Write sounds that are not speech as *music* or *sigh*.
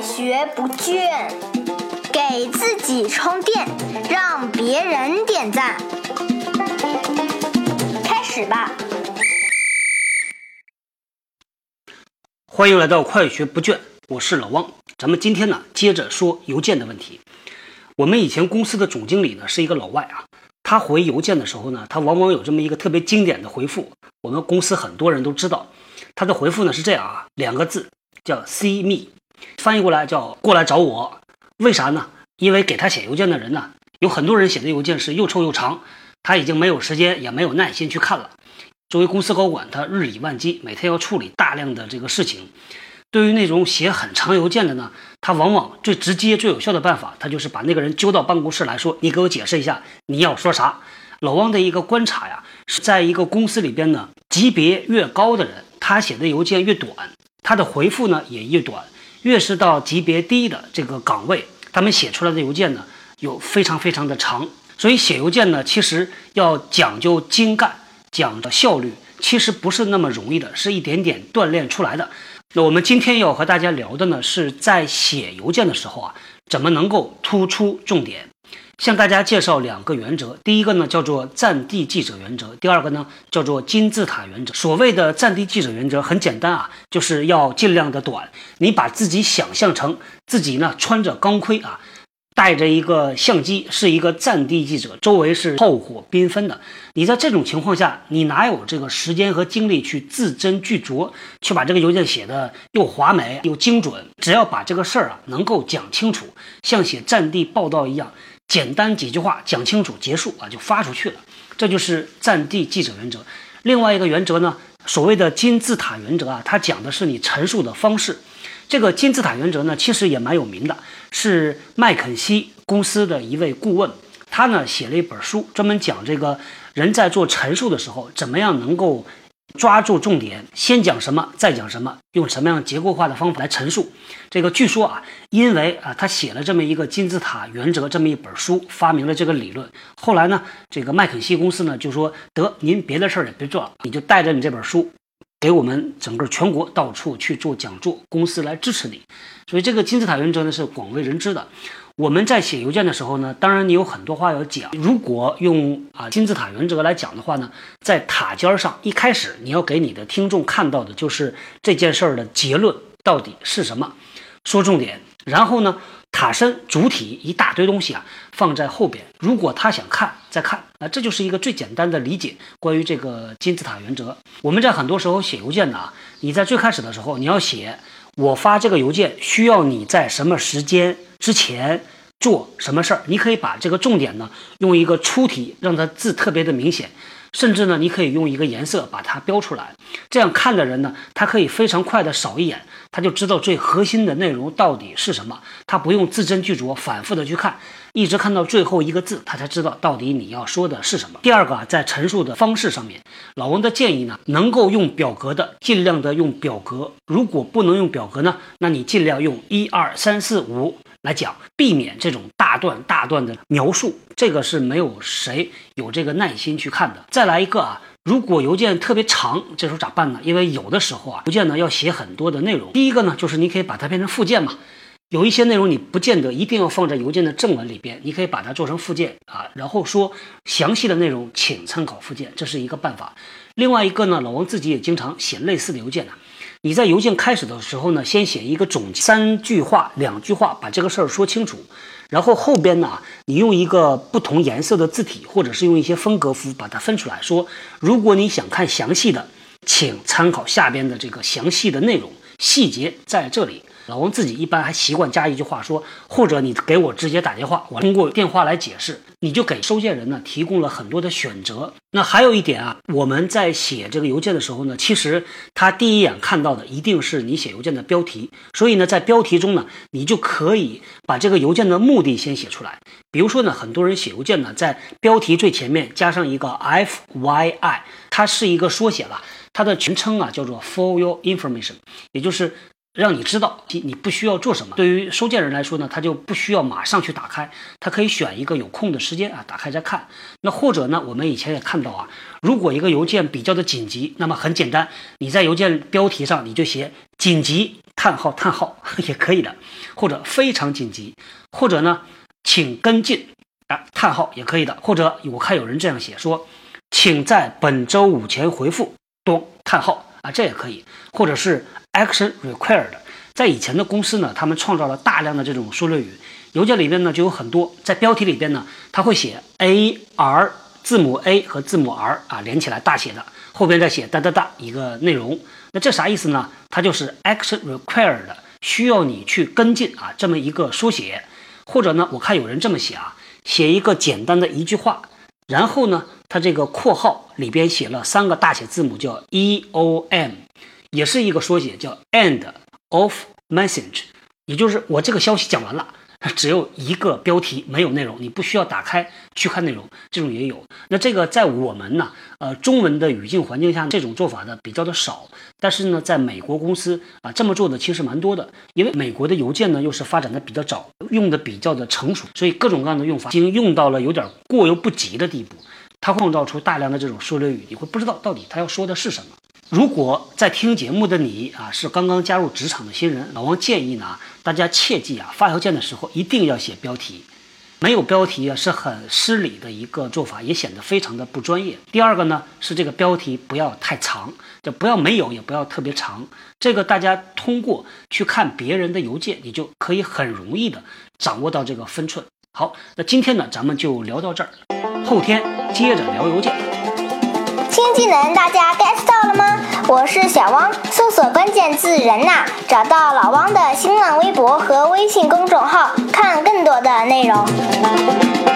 学不倦，给自己充电，让别人点赞。开始吧！欢迎来到快学不倦，我是老汪。咱们今天呢，接着说邮件的问题。我们以前公司的总经理呢是一个老外啊，他回邮件的时候呢，他往往有这么一个特别经典的回复，我们公司很多人都知道。他的回复呢是这样啊，两个字叫 “see me”，翻译过来叫“过来找我”。为啥呢？因为给他写邮件的人呢，有很多人写的邮件是又臭又长，他已经没有时间也没有耐心去看了。作为公司高管，他日理万机，每天要处理大量的这个事情。对于那种写很长邮件的呢，他往往最直接、最有效的办法，他就是把那个人揪到办公室来说：“你给我解释一下你要说啥。”老汪的一个观察呀，是在一个公司里边呢，级别越高的人。他写的邮件越短，他的回复呢也越短。越是到级别低的这个岗位，他们写出来的邮件呢有非常非常的长。所以写邮件呢，其实要讲究精干，讲的效率，其实不是那么容易的，是一点点锻炼出来的。那我们今天要和大家聊的呢，是在写邮件的时候啊，怎么能够突出重点。向大家介绍两个原则，第一个呢叫做战地记者原则，第二个呢叫做金字塔原则。所谓的战地记者原则很简单啊，就是要尽量的短。你把自己想象成自己呢穿着钢盔啊，带着一个相机，是一个战地记者，周围是炮火缤纷的。你在这种情况下，你哪有这个时间和精力去字斟句酌，去把这个邮件写的又华美又精准？只要把这个事儿啊能够讲清楚，像写战地报道一样。简单几句话讲清楚，结束啊，就发出去了。这就是战地记者原则。另外一个原则呢，所谓的金字塔原则啊，它讲的是你陈述的方式。这个金字塔原则呢，其实也蛮有名的，是麦肯锡公司的一位顾问，他呢写了一本书，专门讲这个人在做陈述的时候，怎么样能够。抓住重点，先讲什么，再讲什么，用什么样结构化的方法来陈述。这个据说啊，因为啊，他写了这么一个金字塔原则这么一本书，发明了这个理论。后来呢，这个麦肯锡公司呢就说：“得，您别的事儿也别做了，你就带着你这本书，给我们整个全国到处去做讲座，公司来支持你。”所以这个金字塔原则呢是广为人知的。我们在写邮件的时候呢，当然你有很多话要讲。如果用啊金字塔原则来讲的话呢，在塔尖上一开始你要给你的听众看到的就是这件事儿的结论到底是什么，说重点。然后呢，塔身主体一大堆东西啊放在后边，如果他想看再看那，这就是一个最简单的理解。关于这个金字塔原则，我们在很多时候写邮件呢，你在最开始的时候你要写我发这个邮件需要你在什么时间。之前做什么事儿，你可以把这个重点呢用一个粗体，让它字特别的明显，甚至呢你可以用一个颜色把它标出来，这样看的人呢，他可以非常快的扫一眼，他就知道最核心的内容到底是什么，他不用字斟句酌，反复的去看，一直看到最后一个字，他才知道到底你要说的是什么。第二个啊，在陈述的方式上面，老王的建议呢，能够用表格的，尽量的用表格；如果不能用表格呢，那你尽量用一二三四五。来讲，避免这种大段大段的描述，这个是没有谁有这个耐心去看的。再来一个啊，如果邮件特别长，这时候咋办呢？因为有的时候啊，邮件呢要写很多的内容。第一个呢，就是你可以把它变成附件嘛，有一些内容你不见得一定要放在邮件的正文里边，你可以把它做成附件啊，然后说详细的内容请参考附件，这是一个办法。另外一个呢，老王自己也经常写类似的邮件呢。你在邮件开始的时候呢，先写一个总，三句话、两句话，把这个事儿说清楚。然后后边呢，你用一个不同颜色的字体，或者是用一些分隔符把它分出来，说如果你想看详细的，请参考下边的这个详细的内容，细节在这里。老王自己一般还习惯加一句话说，或者你给我直接打电话，我通过电话来解释，你就给收件人呢提供了很多的选择。那还有一点啊，我们在写这个邮件的时候呢，其实他第一眼看到的一定是你写邮件的标题，所以呢，在标题中呢，你就可以把这个邮件的目的先写出来。比如说呢，很多人写邮件呢，在标题最前面加上一个 F Y I，它是一个缩写了，它的全称啊叫做 For Your Information，也就是。让你知道你不需要做什么。对于收件人来说呢，他就不需要马上去打开，他可以选一个有空的时间啊，打开再看。那或者呢，我们以前也看到啊，如果一个邮件比较的紧急，那么很简单，你在邮件标题上你就写紧急叹号叹号 *laughs* 也可以的，或者非常紧急，或者呢，请跟进啊，叹号也可以的，或者我看有人这样写说，请在本周五前回复，咚叹号啊，这也可以，或者是 action required，在以前的公司呢，他们创造了大量的这种缩略语，邮件里边呢就有很多，在标题里边呢，他会写 a r 字母 a 和字母 r 啊连起来大写的，后边再写哒哒哒一个内容。那这啥意思呢？它就是 action required，需要你去跟进啊，这么一个缩写。或者呢，我看有人这么写啊，写一个简单的一句话，然后呢，它这个括号里边写了三个大写字母，叫 e o m，也是一个缩写，叫 end of message，也就是我这个消息讲完了。只有一个标题，没有内容，你不需要打开去看内容，这种也有。那这个在我们呢，呃，中文的语境环境下，这种做法呢比较的少。但是呢，在美国公司啊，这么做的其实蛮多的。因为美国的邮件呢又是发展的比较早，用的比较的成熟，所以各种各样的用法已经用到了有点过犹不及的地步。它创造出大量的这种缩略语，你会不知道到底他要说的是什么。如果在听节目的你啊是刚刚加入职场的新人，老王建议呢，大家切记啊，发邮件的时候一定要写标题，没有标题啊是很失礼的一个做法，也显得非常的不专业。第二个呢是这个标题不要太长，就不要没有，也不要特别长。这个大家通过去看别人的邮件，你就可以很容易的掌握到这个分寸。好，那今天呢咱们就聊到这儿，后天接着聊邮件。新技能大家 get 到了吗？我是小汪，搜索关键字“人呐”，找到老汪的新浪微博和微信公众号，看更多的内容。